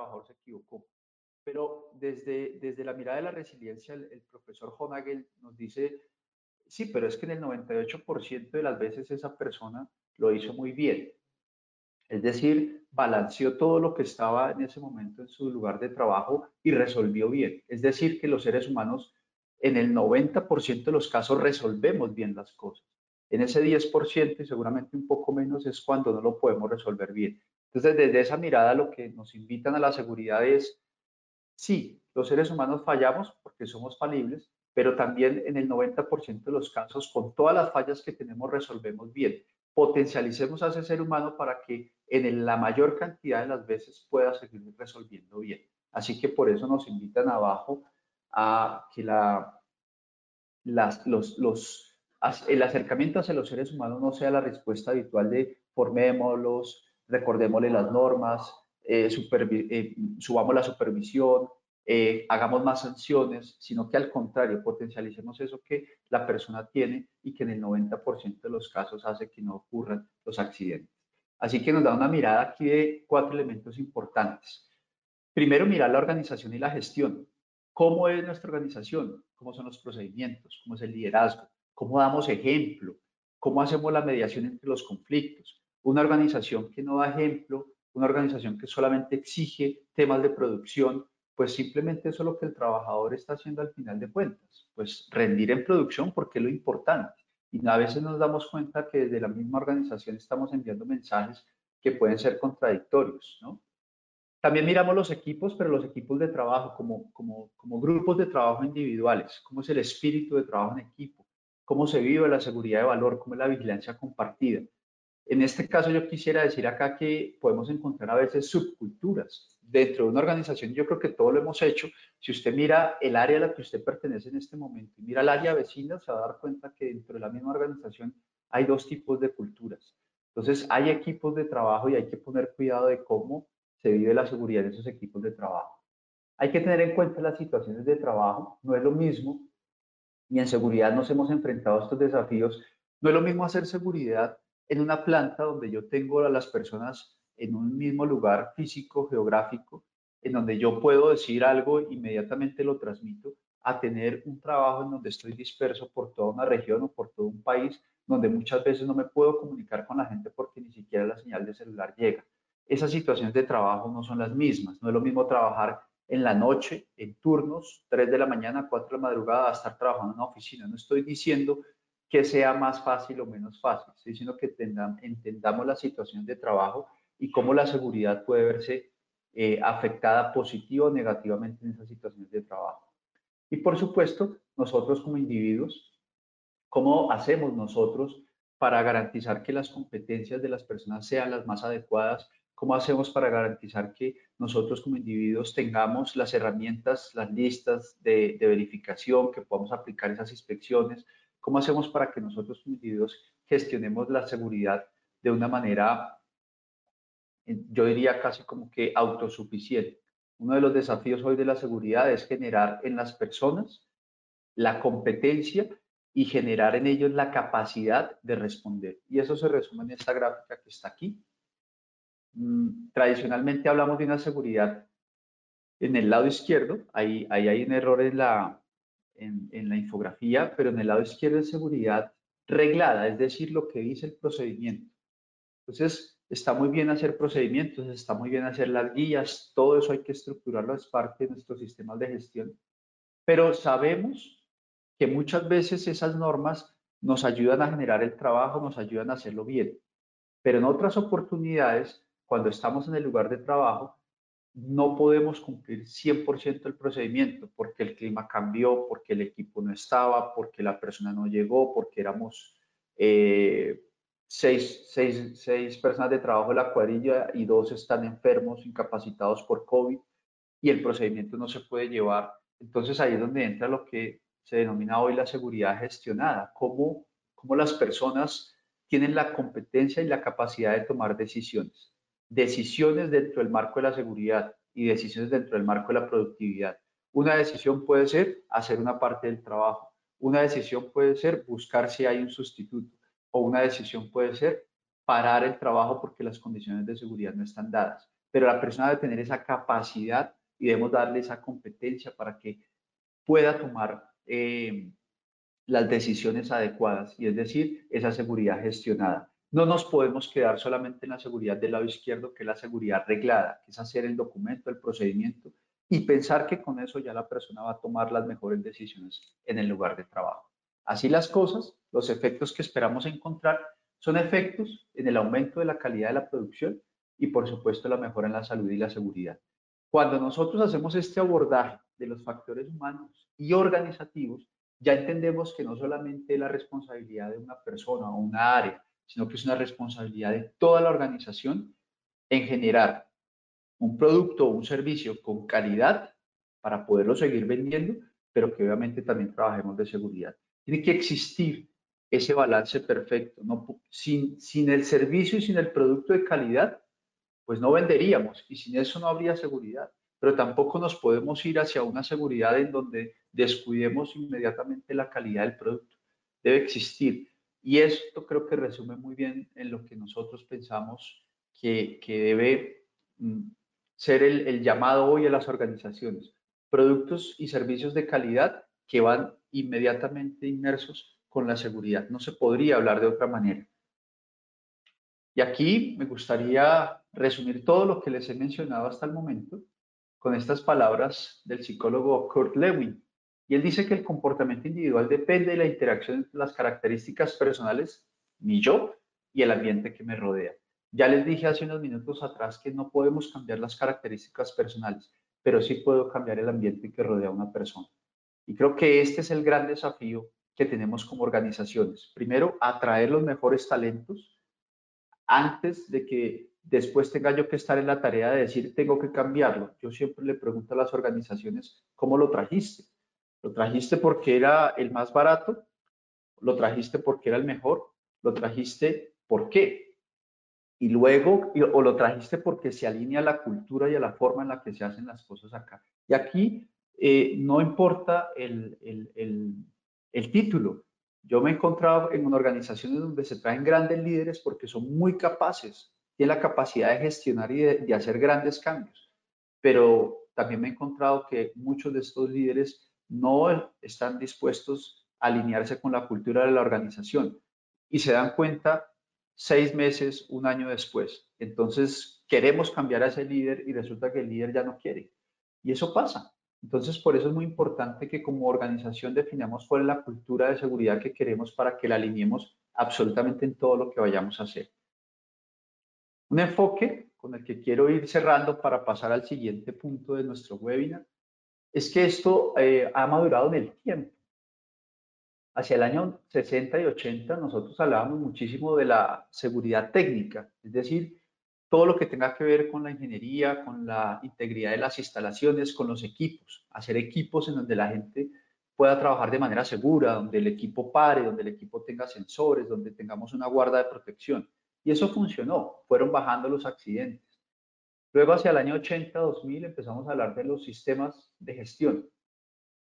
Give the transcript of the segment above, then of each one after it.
trabajador se equivocó. Pero desde, desde la mirada de la resiliencia, el, profesor Honagel nos dice, sí, pero es que en el 98% de las veces esa persona lo hizo muy bien. Es decir, balanceó todo lo que estaba en ese momento en su lugar de trabajo y resolvió bien. Es decir, que los seres humanos en el 90% de los casos resolvemos bien las cosas. En ese 10% y seguramente un poco menos es cuando no lo podemos resolver bien. Entonces, desde esa mirada lo que nos invitan a la seguridad es, sí, los seres humanos fallamos porque somos falibles, pero también en el 90% de los casos, con todas las fallas que tenemos, resolvemos bien. Potencialicemos a ese ser humano para que en la mayor cantidad de las veces pueda seguir resolviendo bien. Así que por eso nos invitan abajo a que la, los, el acercamiento hacia los seres humanos no sea la respuesta habitual de formémoslos, recordémosle las normas, eh, eh, subamos la supervisión, eh, hagamos más sanciones, sino que al contrario, potencialicemos eso que la persona tiene y que en el 90% de los casos hace que no ocurran los accidentes. Así que nos da una mirada aquí de cuatro elementos importantes. Primero, mirar la organización y la gestión. ¿Cómo es nuestra organización? ¿Cómo son los procedimientos? ¿Cómo es el liderazgo? ¿Cómo damos ejemplo? ¿Cómo hacemos la mediación entre los conflictos? Una organización que no da ejemplo, una organización que solamente exige temas de producción, pues simplemente eso es lo que el trabajador está haciendo al final de cuentas, pues rendir en producción porque es lo importante. Y a veces nos damos cuenta que desde la misma organización estamos enviando mensajes que pueden ser contradictorios, ¿no? También miramos los equipos, pero los equipos de trabajo como, como, como grupos de trabajo individuales, cómo es el espíritu de trabajo en equipo, cómo se vive la seguridad de valor, cómo es la vigilancia compartida. En este caso yo quisiera decir acá que podemos encontrar a veces subculturas dentro de una organización. Yo creo que todo lo hemos hecho. Si usted mira el área a la que usted pertenece en este momento y mira el área vecina, se va a dar cuenta que dentro de la misma organización hay dos tipos de culturas. Entonces hay equipos de trabajo y hay que poner cuidado de cómo se vive la seguridad en esos equipos de trabajo. Hay que tener en cuenta las situaciones de trabajo, no es lo mismo, y en seguridad nos hemos enfrentado a estos desafíos, no es lo mismo hacer seguridad en una planta donde yo tengo a las personas en un mismo lugar físico, geográfico, en donde yo puedo decir algo, inmediatamente lo transmito, a tener un trabajo en donde estoy disperso por toda una región o por todo un país, donde muchas veces no me puedo comunicar con la gente porque ni siquiera la señal de celular llega esas situaciones de trabajo no son las mismas. No es lo mismo trabajar en la noche, en turnos, 3 de la mañana, 4 de la madrugada, a estar trabajando en una oficina. No estoy diciendo que sea más fácil o menos fácil, estoy diciendo que entendamos la situación de trabajo y cómo la seguridad puede verse eh, afectada positiva o negativamente en esas situaciones de trabajo. Y por supuesto, nosotros como individuos, ¿cómo hacemos nosotros para garantizar que las competencias de las personas sean las más adecuadas ¿Cómo hacemos para garantizar que nosotros como individuos tengamos las herramientas, las listas de, verificación, que podamos aplicar esas inspecciones? ¿Cómo hacemos para que nosotros como individuos gestionemos la seguridad de una manera, yo diría casi como que autosuficiente? Uno de los desafíos hoy de la seguridad es generar en las personas la competencia y generar en ellos la capacidad de responder. Y eso se resume en esta gráfica que está aquí. Mm, tradicionalmente hablamos de una seguridad en el lado izquierdo, ahí, ahí hay un error en la, en, la infografía, pero en el lado izquierdo es seguridad reglada, es decir, lo que dice el procedimiento. Entonces, está muy bien hacer procedimientos, está muy bien hacer las guías, todo eso hay que estructurarlo, es parte de nuestros sistemas de gestión, pero sabemos que muchas veces esas normas nos ayudan a generar el trabajo, nos ayudan a hacerlo bien, pero en otras oportunidades cuando estamos en el lugar de trabajo, no podemos cumplir 100% el procedimiento porque el clima cambió, porque el equipo no estaba, porque la persona no llegó, porque éramos eh, seis, seis, seis, personas de trabajo en la cuadrilla y dos están enfermos, incapacitados por COVID y el procedimiento no se puede llevar. Entonces ahí es donde entra lo que se denomina hoy la seguridad gestionada, cómo, cómo las personas tienen la competencia y la capacidad de tomar decisiones decisiones dentro del marco de la seguridad y decisiones dentro del marco de la productividad. Una decisión puede ser hacer una parte del trabajo. Una decisión puede ser buscar si hay un sustituto. O una decisión puede ser parar el trabajo porque las condiciones de seguridad no están dadas. pero la persona debe tener esa capacidad y debemos darle esa competencia para que pueda tomar eh, las decisiones adecuadas y es decir, esa seguridad gestionada. No nos podemos quedar solamente en la seguridad del lado izquierdo, que es la seguridad reglada, que es hacer el documento, el procedimiento y pensar que con eso ya la persona va a tomar las mejores decisiones en el lugar de trabajo. Así las cosas, los efectos que esperamos encontrar son efectos en el aumento de la calidad de la producción y por supuesto la mejora en la salud y la seguridad. Cuando nosotros hacemos este abordaje de los factores humanos y organizativos, ya entendemos que no solamente la responsabilidad de una persona o una área, sino que es una responsabilidad de toda la organización en generar un producto o un servicio con calidad para poderlo seguir vendiendo, pero que obviamente también trabajemos de seguridad. Tiene que existir ese balance perfecto. Sin, sin el servicio y sin el producto de calidad, pues no venderíamos y sin eso no habría seguridad pero tampoco nos podemos ir hacia una seguridad en donde descuidemos inmediatamente la calidad del producto. Debe existir. Y esto creo que resume muy bien en lo que nosotros pensamos que, debe mm, ser el llamado hoy a las organizaciones. Productos y servicios de calidad que van inmediatamente inmersos con la seguridad. No se podría hablar de otra manera. Y aquí me gustaría resumir todo lo que les he mencionado hasta el momento con estas palabras del psicólogo Kurt Lewin. Y él dice que el comportamiento individual depende de la interacción entre las características personales, mi yo, y el ambiente que me rodea. Ya les dije hace unos minutos atrás que no podemos cambiar las características personales, pero sí puedo cambiar el ambiente que rodea a una persona. Y creo que este es el gran desafío que tenemos como organizaciones. Primero, atraer los mejores talentos antes de que después tenga yo que estar en la tarea de decir, tengo que cambiarlo. Yo siempre le pregunto a las organizaciones, ¿cómo lo trajiste? ¿Lo trajiste porque era el más barato? ¿Lo trajiste porque era el mejor? ¿Lo trajiste por qué? Y luego, o lo trajiste porque se alinea a la cultura y a la forma en la que se hacen las cosas acá. Y aquí eh, no importa el, el, el título. Yo me he encontrado en organizaciones donde se traen grandes líderes porque son muy capaces, tiene la capacidad de gestionar y de, hacer grandes cambios. Pero también me he encontrado que muchos de estos líderes no están dispuestos a alinearse con la cultura de la organización y se dan cuenta seis meses, un año después. Entonces, queremos cambiar a ese líder y resulta que el líder ya no quiere. Y eso pasa. Entonces, por eso es muy importante que como organización definamos cuál es la cultura de seguridad que queremos para que la alineemos absolutamente en todo lo que vayamos a hacer. Un enfoque con el que quiero ir cerrando para pasar al siguiente punto de nuestro webinar es que esto eh, ha madurado en el tiempo. Hacia el año 60 y 80 nosotros hablábamos muchísimo de la seguridad técnica, es decir, todo lo que tenga que ver con la ingeniería, con la integridad de las instalaciones, con los equipos, hacer equipos en donde la gente pueda trabajar de manera segura, donde el equipo pare, donde el equipo tenga sensores, donde tengamos una guarda de protección. Y eso funcionó, fueron bajando los accidentes. Luego, hacia el año 80-2000, empezamos a hablar de los sistemas de gestión.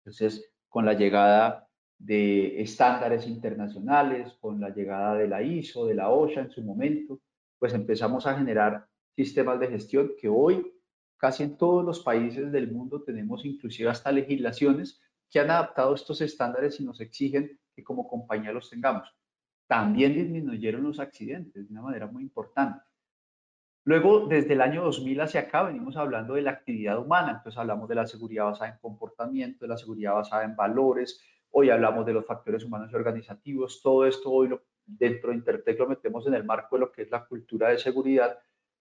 Entonces, con la llegada de estándares internacionales, con la llegada de la ISO, de la OSHA en su momento, pues empezamos a generar sistemas de gestión que hoy casi en todos los países del mundo tenemos inclusive hasta legislaciones que han adaptado estos estándares y nos exigen que como compañía los tengamos también disminuyeron los accidentes de una manera muy importante. Luego, desde el año 2000 hacia acá, venimos hablando de la actividad humana. Entonces, hablamos de la seguridad basada en comportamiento, de la seguridad basada en valores. Hoy hablamos de los factores humanos y organizativos. Todo esto hoy dentro de Intertech lo metemos en el marco de lo que es la cultura de seguridad.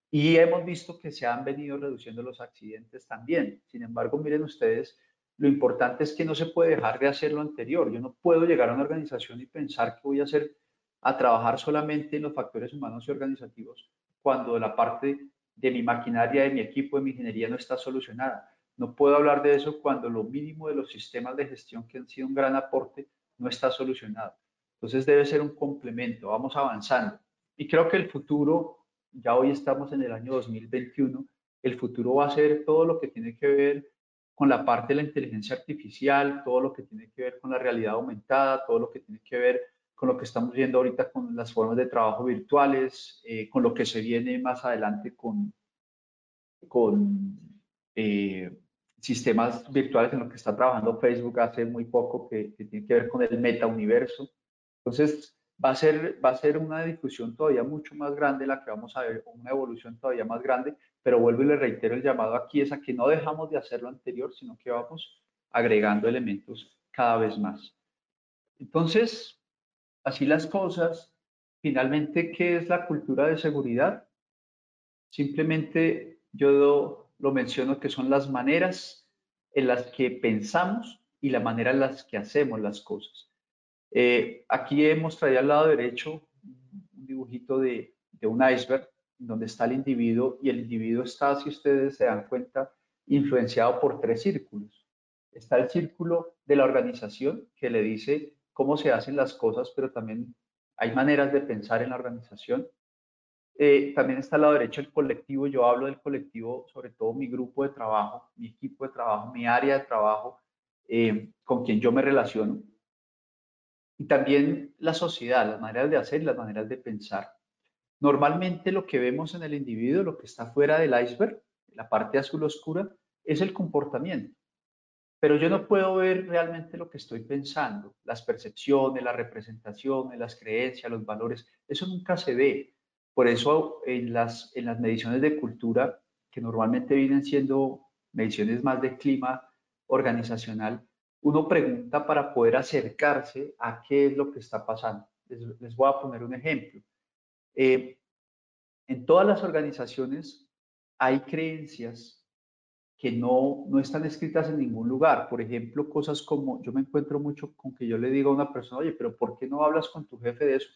Y hemos visto que se han venido reduciendo los accidentes también. Sin embargo, miren ustedes, lo importante es que no se puede dejar de hacer lo anterior. Yo no puedo llegar a una organización y pensar que voy a hacer a trabajar solamente en los factores humanos y organizativos cuando la parte de mi maquinaria, de mi equipo, de mi ingeniería no está solucionada. No puedo hablar de eso cuando lo mínimo de los sistemas de gestión que han sido un gran aporte no está solucionado. Entonces debe ser un complemento, vamos avanzando. Y creo que el futuro, ya hoy estamos en el año 2021, el futuro va a ser todo lo que tiene que ver con la parte de la inteligencia artificial, todo lo que tiene que ver con la realidad aumentada, todo lo que tiene que ver con lo que estamos viendo ahorita con las formas de trabajo virtuales, eh, con lo que se viene más adelante con, con eh, sistemas virtuales en los que está trabajando Facebook hace muy poco, que, tiene que ver con el meta-universo. Entonces, va a, ser, va a ser una difusión todavía mucho más grande la que vamos a ver, una evolución todavía más grande, pero vuelvo y le reitero el llamado aquí es a que no dejamos de hacer lo anterior, sino que vamos agregando elementos cada vez más. Entonces, así las cosas, finalmente, ¿qué es la cultura de seguridad? Simplemente yo lo menciono que son las maneras en las que pensamos y la manera en las que hacemos las cosas. Eh, aquí hemos traído al lado derecho un dibujito de, de un iceberg donde está el individuo y el individuo está, si ustedes se dan cuenta, influenciado por tres círculos. Está el círculo de la organización que le dice cómo se hacen las cosas, pero también hay maneras de pensar en la organización. Eh, también está al lado derecho el colectivo. Yo hablo del colectivo, sobre todo mi grupo de trabajo, mi equipo de trabajo, mi área de trabajo, eh, con quien yo me relaciono. Y también la sociedad, las maneras de hacer las maneras de pensar. Normalmente lo que vemos en el individuo, lo que está fuera del iceberg, la parte azul oscura, es el comportamiento. Pero yo no puedo ver realmente lo que estoy pensando, las percepciones, las representaciones, las creencias, los valores, eso nunca se ve. Por eso en las, en las mediciones de cultura, que normalmente vienen siendo mediciones más de clima organizacional, uno pregunta para poder acercarse a qué es lo que está pasando. Les, voy a poner un ejemplo. Eh, en todas las organizaciones hay creencias que no, no están escritas en ningún lugar. Por ejemplo, cosas como, yo me encuentro mucho con que yo le digo a una persona, oye, pero ¿por qué no hablas con tu jefe de eso?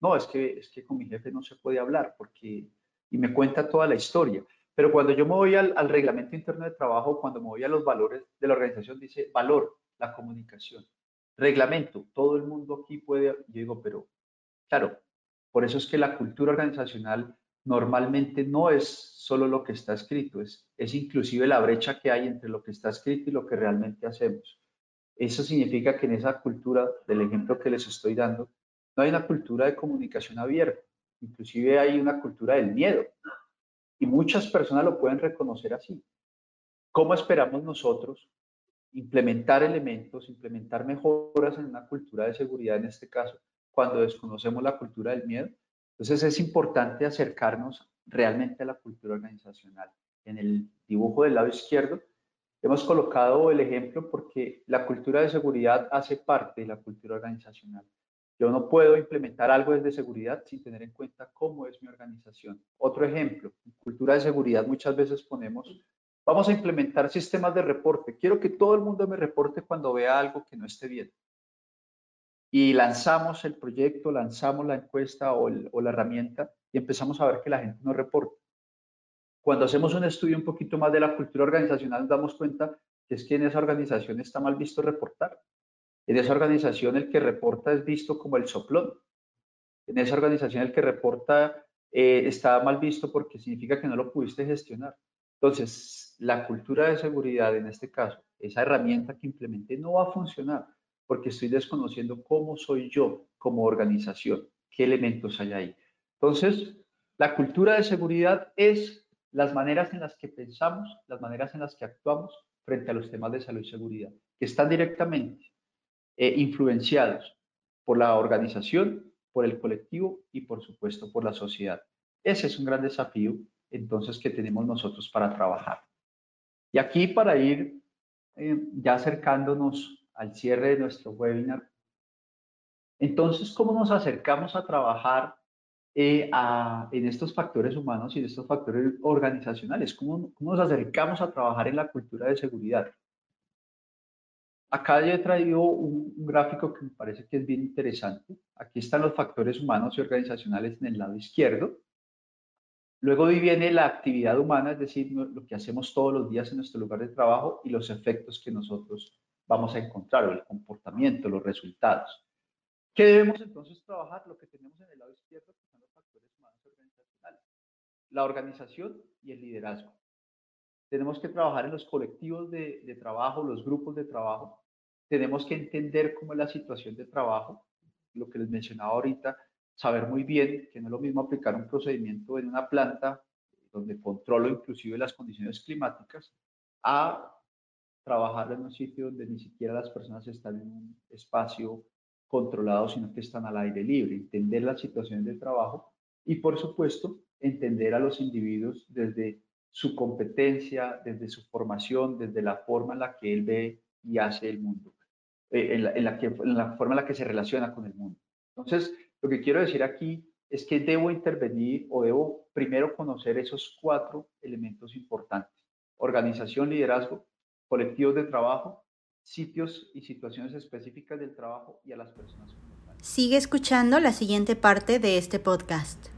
No, es que, es que con mi jefe no se puede hablar porque, y me cuenta toda la historia. Pero cuando yo me voy al, al reglamento interno de trabajo, cuando me voy a los valores de la organización, dice valor, la comunicación. Reglamento, todo el mundo aquí puede, yo digo, pero claro, por eso es que la cultura organizacional normalmente no es solo lo que está escrito, es, es inclusive la brecha que hay entre lo que está escrito y lo que realmente hacemos. Eso significa que en esa cultura, del ejemplo que les estoy dando, no hay una cultura de comunicación abierta, inclusive hay una cultura del miedo. Y muchas personas lo pueden reconocer así. ¿Cómo esperamos nosotros implementar elementos, implementar mejoras en una cultura de seguridad en este caso, cuando desconocemos la cultura del miedo? Entonces es importante acercarnos realmente la cultura organizacional. En el dibujo del lado izquierdo hemos colocado el ejemplo porque la cultura de seguridad hace parte de la cultura organizacional. Yo no puedo implementar algo desde seguridad sin tener en cuenta cómo es mi organización. Otro ejemplo, cultura de seguridad muchas veces ponemos, vamos a implementar sistemas de reporte. Quiero que todo el mundo me reporte cuando vea algo que no esté bien. Y lanzamos el proyecto, lanzamos la encuesta o la herramienta y empezamos a ver que la gente no reporta. Cuando hacemos un estudio un poquito más de la cultura organizacional, nos damos cuenta que es que en esa organización está mal visto reportar. En esa organización el que reporta es visto como el soplón. En esa organización el que reporta eh, está mal visto porque significa que no lo pudiste gestionar. Entonces, la cultura de seguridad en este caso, esa herramienta que implementé no va a funcionar porque estoy desconociendo cómo soy yo como organización, qué elementos hay ahí. Entonces, la cultura de seguridad es las maneras en las que pensamos, las maneras en las que actuamos frente a los temas de salud y seguridad, que están directamente eh, influenciados por la organización, por el colectivo y por supuesto por la sociedad. Ese es un gran desafío entonces que tenemos nosotros para trabajar. Y aquí para ir eh, ya acercándonos al cierre de nuestro webinar, entonces, ¿cómo nos acercamos a trabajar eh, en estos factores humanos y en estos factores organizacionales? ¿Cómo, ¿Cómo, nos acercamos a trabajar en la cultura de seguridad? Acá yo he traído un, gráfico que me parece que es bien interesante. Aquí están los factores humanos y organizacionales en el lado izquierdo. Luego viene la actividad humana, es decir, lo que hacemos todos los días en nuestro lugar de trabajo y los efectos que nosotros vamos a encontrar, o el comportamiento, los resultados. ¿Qué debemos entonces trabajar? Lo que tenemos en el lado izquierdo, que son los factores humanos y organizacionales. La organización y el liderazgo. Tenemos que trabajar en los colectivos de, trabajo, los grupos de trabajo, tenemos que entender cómo es la situación de trabajo, lo que les mencionaba ahorita, saber muy bien que no es lo mismo aplicar un procedimiento en una planta donde controlo inclusive las condiciones climáticas, a trabajar en un sitio donde ni siquiera las personas están en un espacio controlado, sino que están al aire libre, entender las situaciones de trabajo y, por supuesto, entender a los individuos desde su competencia, desde su formación, desde la forma en la que él ve y hace el mundo, eh, en, la, que, en la forma en la que se relaciona con el mundo. Entonces, lo que quiero decir aquí es que debo intervenir o debo primero conocer esos cuatro elementos importantes. Organización, liderazgo, colectivos de trabajo, sitios y situaciones específicas del trabajo y a las personas. Sigue escuchando la siguiente parte de este podcast.